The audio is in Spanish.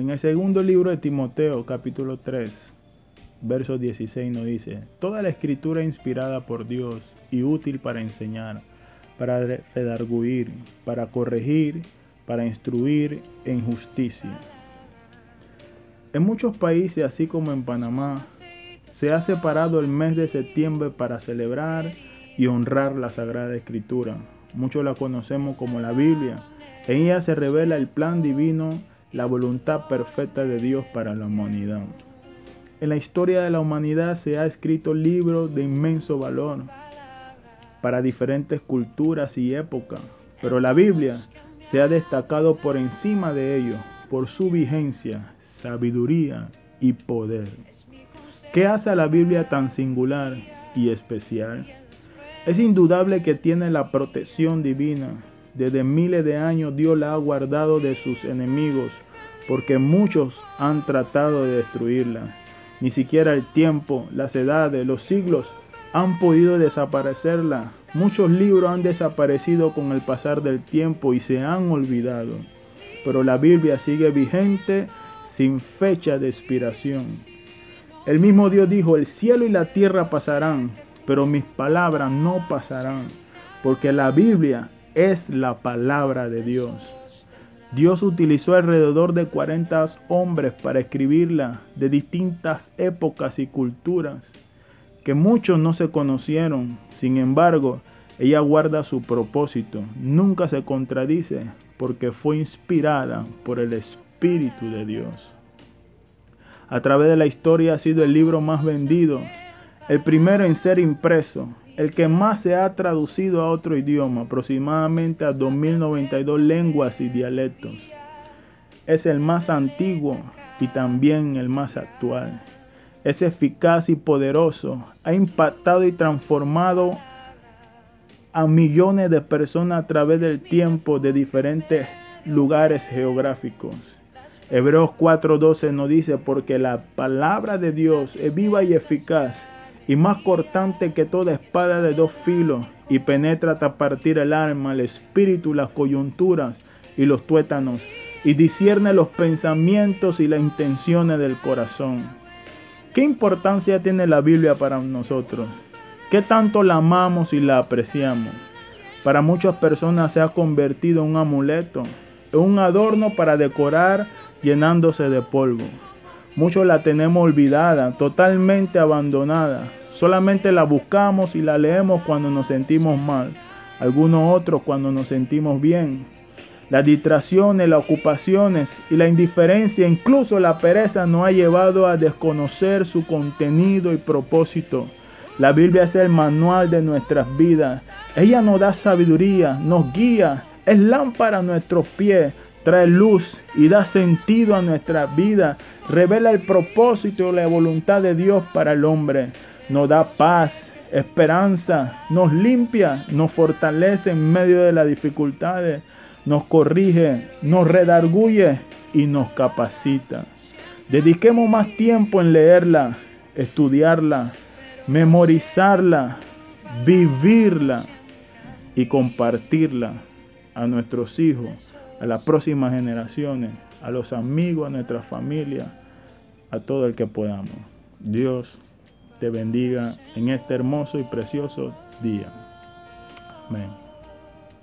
En el segundo libro de Timoteo, capítulo 3, verso 16 nos dice, Toda la escritura inspirada por Dios y útil para enseñar, para redarguir, para corregir, para instruir en justicia. En muchos países, así como en Panamá, se ha separado el mes de septiembre para celebrar y honrar la Sagrada Escritura. Muchos la conocemos como la Biblia. En ella se revela el plan divino, la voluntad perfecta de Dios para la humanidad. En la historia de la humanidad se ha escrito libros de inmenso valor para diferentes culturas y épocas, pero la Biblia se ha destacado por encima de ello por su vigencia, sabiduría y poder. ¿Qué hace a la Biblia tan singular y especial? Es indudable que tiene la protección divina. Desde miles de años Dios la ha guardado de sus enemigos, porque muchos han tratado de destruirla. Ni siquiera el tiempo, las edades, los siglos han podido desaparecerla. Muchos libros han desaparecido con el pasar del tiempo y se han olvidado. Pero la Biblia sigue vigente sin fecha de expiración. El mismo Dios dijo, el cielo y la tierra pasarán, pero mis palabras no pasarán, porque la Biblia es la palabra de Dios. Dios utilizó alrededor de 40 hombres para escribirla de distintas épocas y culturas, que muchos no se conocieron. Sin embargo, ella guarda su propósito, nunca se contradice, porque fue inspirada por el Espíritu de Dios. A través de la historia ha sido el libro más vendido, el primero en ser impreso, el que más se ha traducido a otro idioma, aproximadamente a 2092 lenguas y dialectos. Es el más antiguo y también el más actual. Es eficaz y poderoso. Ha impactado y transformado a millones de personas a través del tiempo de diferentes lugares geográficos. Hebreos 4:12 nos dice, porque la palabra de Dios es viva y eficaz y más cortante que toda espada de dos filos, y penetra hasta partir el alma, el espíritu, las coyunturas y los tuétanos, y discierne los pensamientos y las intenciones del corazón. ¿Qué importancia tiene la Biblia para nosotros? ¿Qué tanto la amamos y la apreciamos? Para muchas personas se ha convertido en un amuleto, en un adorno para decorar llenándose de polvo. Muchos la tenemos olvidada, totalmente abandonada, Solamente la buscamos y la leemos cuando nos sentimos mal, algunos otros cuando nos sentimos bien. Las distracciones, las ocupaciones y la indiferencia, incluso la pereza, nos ha llevado a desconocer su contenido y propósito. La Biblia es el manual de nuestras vidas. Ella nos da sabiduría, nos guía, es lámpara a nuestros pies, trae luz y da sentido a nuestra vida, revela el propósito y la voluntad de Dios para el hombre nos da paz, esperanza, nos limpia, nos fortalece en medio de las dificultades, nos corrige, nos redarguye y nos capacita. Dediquemos más tiempo en leerla, estudiarla, memorizarla, vivirla y compartirla a nuestros hijos, a las próximas generaciones, a los amigos, a nuestra familia, a todo el que podamos. Dios te bendiga en este hermoso y precioso día. Amén.